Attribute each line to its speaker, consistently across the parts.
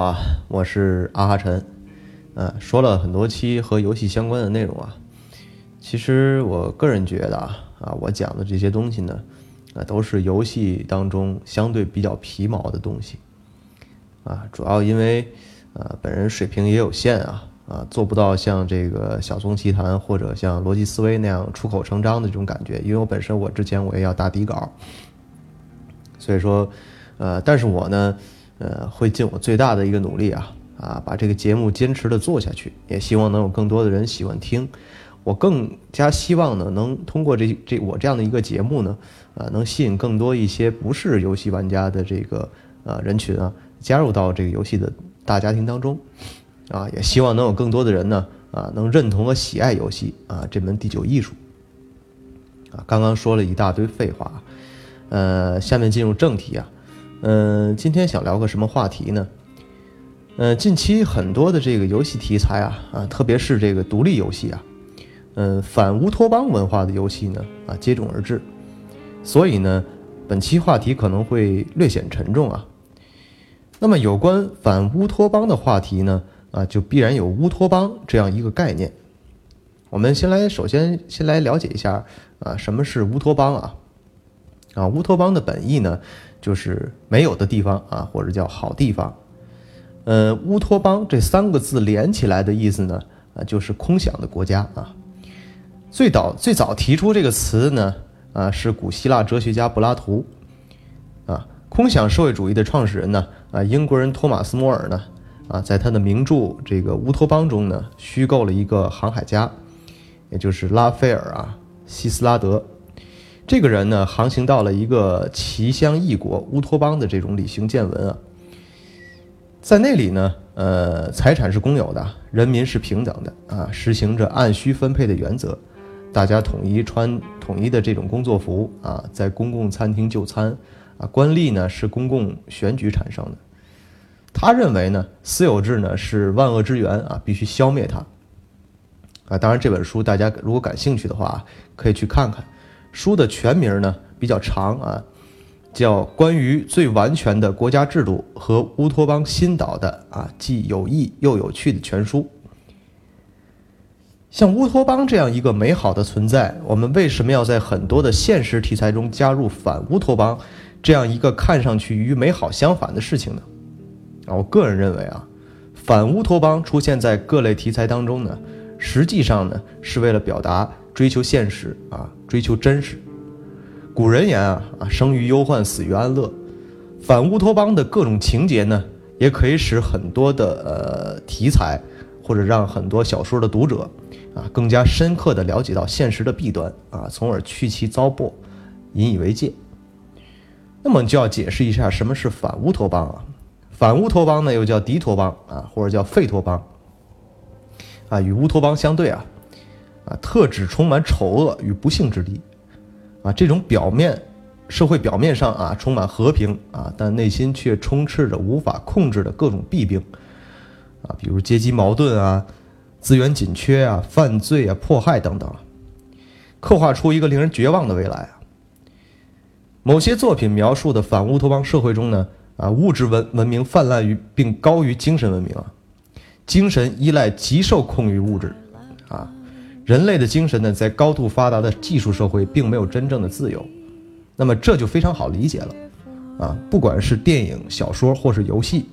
Speaker 1: 啊，我是阿哈晨，呃，说了很多期和游戏相关的内容啊。其实我个人觉得啊，啊，我讲的这些东西呢，啊，都是游戏当中相对比较皮毛的东西，啊，主要因为，呃，本人水平也有限啊，啊，做不到像这个小松奇谈或者像逻辑思维那样出口成章的这种感觉，因为我本身我之前我也要打底稿，所以说，呃，但是我呢。呃，会尽我最大的一个努力啊啊，把这个节目坚持的做下去，也希望能有更多的人喜欢听。我更加希望呢，能通过这这我这样的一个节目呢，啊，能吸引更多一些不是游戏玩家的这个呃人群啊，加入到这个游戏的大家庭当中，啊，也希望能有更多的人呢，啊，能认同和喜爱游戏啊这门第九艺术。啊，刚刚说了一大堆废话，呃，下面进入正题啊。嗯，今天想聊个什么话题呢？呃，近期很多的这个游戏题材啊啊，特别是这个独立游戏啊，嗯，反乌托邦文化的游戏呢啊接踵而至，所以呢，本期话题可能会略显沉重啊。那么有关反乌托邦的话题呢啊，就必然有乌托邦这样一个概念。我们先来，首先先来了解一下啊，什么是乌托邦啊？啊，乌托邦的本意呢？就是没有的地方啊，或者叫好地方。呃，乌托邦这三个字连起来的意思呢，啊，就是空想的国家啊。最早最早提出这个词呢，啊，是古希腊哲学家柏拉图。啊，空想社会主义的创始人呢，啊，英国人托马斯·摩尔呢，啊，在他的名著《这个乌托邦》中呢，虚构了一个航海家，也就是拉斐尔啊，希斯拉德。这个人呢，航行到了一个奇乡异国乌托邦的这种旅行见闻啊，在那里呢，呃，财产是公有的，人民是平等的啊，实行着按需分配的原则，大家统一穿统一的这种工作服啊，在公共餐厅就餐啊，官吏呢是公共选举产生的。他认为呢，私有制呢是万恶之源啊，必须消灭它啊。当然，这本书大家如果感兴趣的话，可以去看看。书的全名呢比较长啊，叫《关于最完全的国家制度和乌托邦新岛的啊既有益又有趣的全书》。像乌托邦这样一个美好的存在，我们为什么要在很多的现实题材中加入反乌托邦这样一个看上去与美好相反的事情呢？啊，我个人认为啊，反乌托邦出现在各类题材当中呢，实际上呢是为了表达。追求现实啊，追求真实。古人言啊啊，生于忧患，死于安乐。反乌托邦的各种情节呢，也可以使很多的呃题材，或者让很多小说的读者啊，更加深刻的了解到现实的弊端啊，从而去其糟粕，引以为戒。那么就要解释一下什么是反乌托邦啊？反乌托邦呢，又叫敌托邦啊，或者叫废托邦啊，与乌托邦相对啊。啊，特指充满丑恶与不幸之地，啊，这种表面社会表面上啊充满和平啊，但内心却充斥着无法控制的各种弊病，啊，比如阶级矛盾啊、资源紧缺啊、犯罪啊、迫害等等，刻画出一个令人绝望的未来啊。某些作品描述的反乌托邦社会中呢，啊，物质文文明泛滥于并高于精神文明啊，精神依赖极受控于物质，啊。人类的精神呢，在高度发达的技术社会，并没有真正的自由。那么这就非常好理解了，啊，不管是电影、小说或是游戏，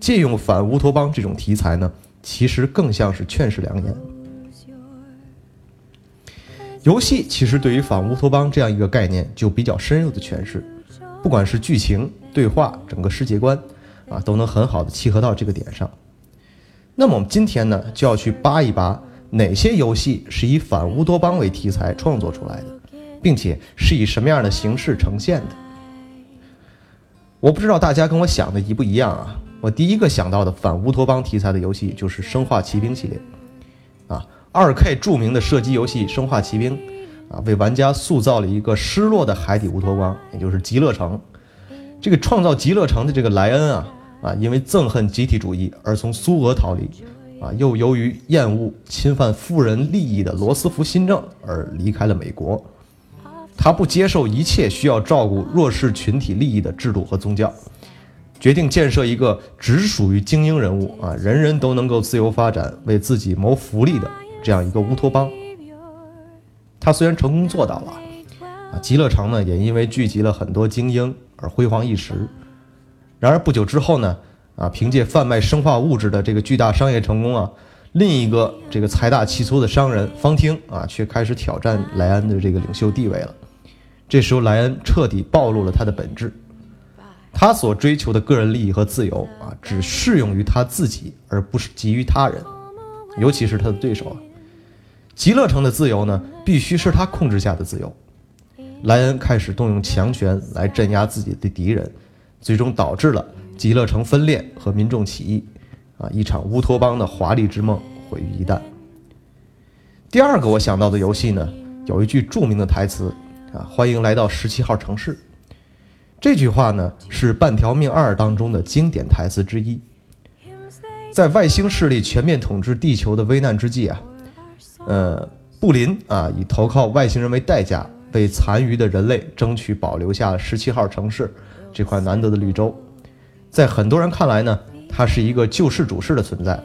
Speaker 1: 借用反乌托邦这种题材呢，其实更像是劝世良言。游戏其实对于反乌托邦这样一个概念就比较深入的诠释，不管是剧情、对话、整个世界观，啊，都能很好的契合到这个点上。那么我们今天呢，就要去扒一扒。哪些游戏是以反乌托邦为题材创作出来的，并且是以什么样的形式呈现的？我不知道大家跟我想的一不一样啊！我第一个想到的反乌托邦题材的游戏就是《生化奇兵》系列，啊，2K 著名的射击游戏《生化奇兵》，啊，为玩家塑造了一个失落的海底乌托邦，也就是极乐城。这个创造极乐城的这个莱恩啊，啊，因为憎恨集体主义而从苏俄逃离。啊，又由于厌恶侵犯富人利益的罗斯福新政而离开了美国。他不接受一切需要照顾弱势群体利益的制度和宗教。决定建设一个只属于精英人物啊，人人都能够自由发展、为自己谋福利的这样一个乌托邦。他虽然成功做到了，啊，极乐城呢也因为聚集了很多精英而辉煌一时。然而不久之后呢，啊，凭借贩卖生化物质的这个巨大商业成功啊，另一个这个财大气粗的商人方汀啊，却开始挑战莱恩的这个领袖地位了。这时候莱恩彻底暴露了他的本质。他所追求的个人利益和自由啊，只适用于他自己，而不是给予他人，尤其是他的对手啊。极乐城的自由呢，必须是他控制下的自由。莱恩开始动用强权来镇压自己的敌人，最终导致了极乐城分裂和民众起义，啊，一场乌托邦的华丽之梦毁于一旦。第二个我想到的游戏呢，有一句著名的台词啊，欢迎来到十七号城市。这句话呢是《半条命二》当中的经典台词之一。在外星势力全面统治地球的危难之际啊，呃，布林啊以投靠外星人为代价，为残余的人类争取保留下十七号城市这块难得的绿洲。在很多人看来呢，它是一个救世主式的存在。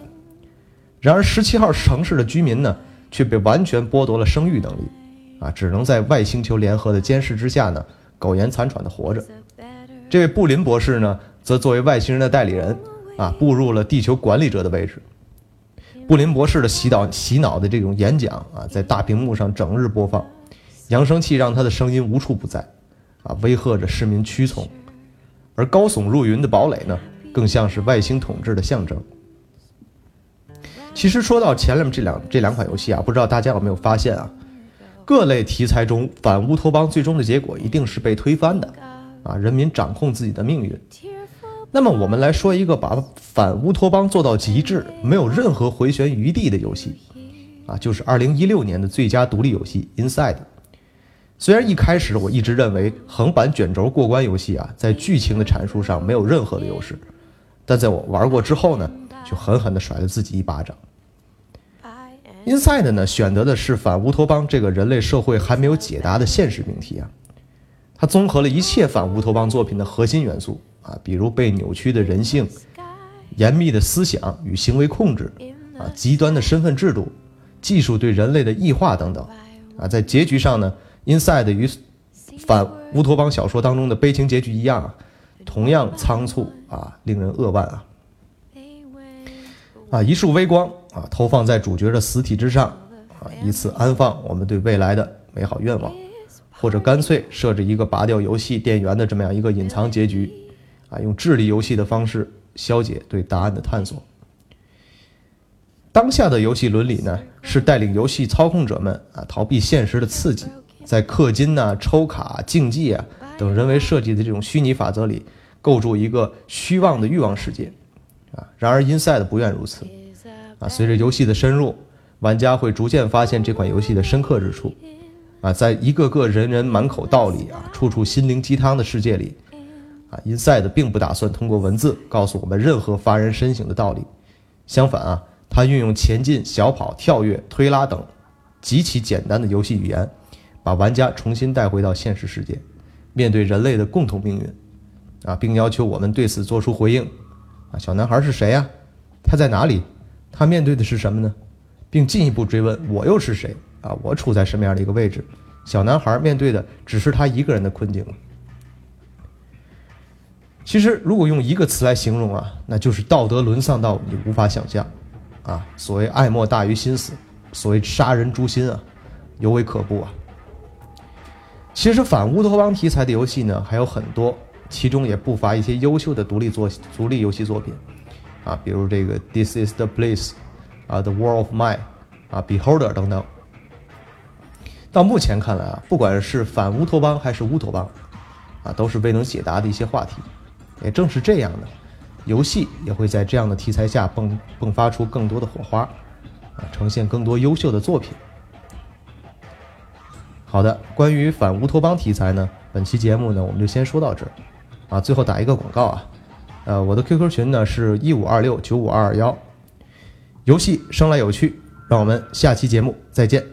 Speaker 1: 然而，十七号城市的居民呢，却被完全剥夺了生育能力，啊，只能在外星球联合的监视之下呢，苟延残喘地活着。这位布林博士呢，则作为外星人的代理人，啊，步入了地球管理者的位置。布林博士的洗脑洗脑的这种演讲啊，在大屏幕上整日播放，扬声器让他的声音无处不在，啊，威吓着市民屈从。而高耸入云的堡垒呢，更像是外星统治的象征。其实说到前面这两这两款游戏啊，不知道大家有没有发现啊，各类题材中反乌托邦最终的结果一定是被推翻的。啊，人民掌控自己的命运。那么，我们来说一个把反乌托邦做到极致、没有任何回旋余地的游戏，啊，就是2016年的最佳独立游戏《Inside》。虽然一开始我一直认为横版卷轴过关游戏啊，在剧情的阐述上没有任何的优势，但在我玩过之后呢，就狠狠地甩了自己一巴掌。《Inside》呢，选择的是反乌托邦这个人类社会还没有解答的现实命题啊。它综合了一切反乌托邦作品的核心元素啊，比如被扭曲的人性、严密的思想与行为控制啊、极端的身份制度、技术对人类的异化等等啊。在结局上呢，《Inside》与反乌托邦小说当中的悲情结局一样啊，同样仓促啊，令人扼腕啊。啊，一束微光啊，投放在主角的死体之上啊，以此安放我们对未来的美好愿望。或者干脆设置一个拔掉游戏电源的这么样一个隐藏结局，啊，用智力游戏的方式消解对答案的探索。当下的游戏伦理呢，是带领游戏操控者们啊逃避现实的刺激，在氪金呐、抽卡、竞技啊等人为设计的这种虚拟法则里，构筑一个虚妄的欲望世界，啊，然而 Inside 不愿如此，啊，随着游戏的深入，玩家会逐渐发现这款游戏的深刻之处。啊，在一个个人人满口道理啊、处处心灵鸡汤的世界里，啊，Inside 并不打算通过文字告诉我们任何发人深省的道理。相反啊，它运用前进、小跑、跳跃、推拉等极其简单的游戏语言，把玩家重新带回到现实世界，面对人类的共同命运，啊，并要求我们对此做出回应。啊，小男孩是谁呀？他在哪里？他面对的是什么呢？并进一步追问：我又是谁？啊，我处在什么样的一个位置？小男孩面对的只是他一个人的困境。其实，如果用一个词来形容啊，那就是道德沦丧到你无法想象。啊，所谓爱莫大于心死，所谓杀人诛心啊，尤为可怖啊。其实，反乌托邦题材的游戏呢还有很多，其中也不乏一些优秀的独立作独立游戏作品。啊，比如这个《This Is the Place》，啊，《The War of Mine》，啊，《Beholder》等等。到目前看来啊，不管是反乌托邦还是乌托邦，啊，都是未能解答的一些话题。也正是这样的，游戏也会在这样的题材下迸迸发出更多的火花，啊，呈现更多优秀的作品。好的，关于反乌托邦题材呢，本期节目呢，我们就先说到这儿。啊，最后打一个广告啊，呃，我的 QQ 群呢是一五二六九五二二幺，游戏生来有趣，让我们下期节目再见。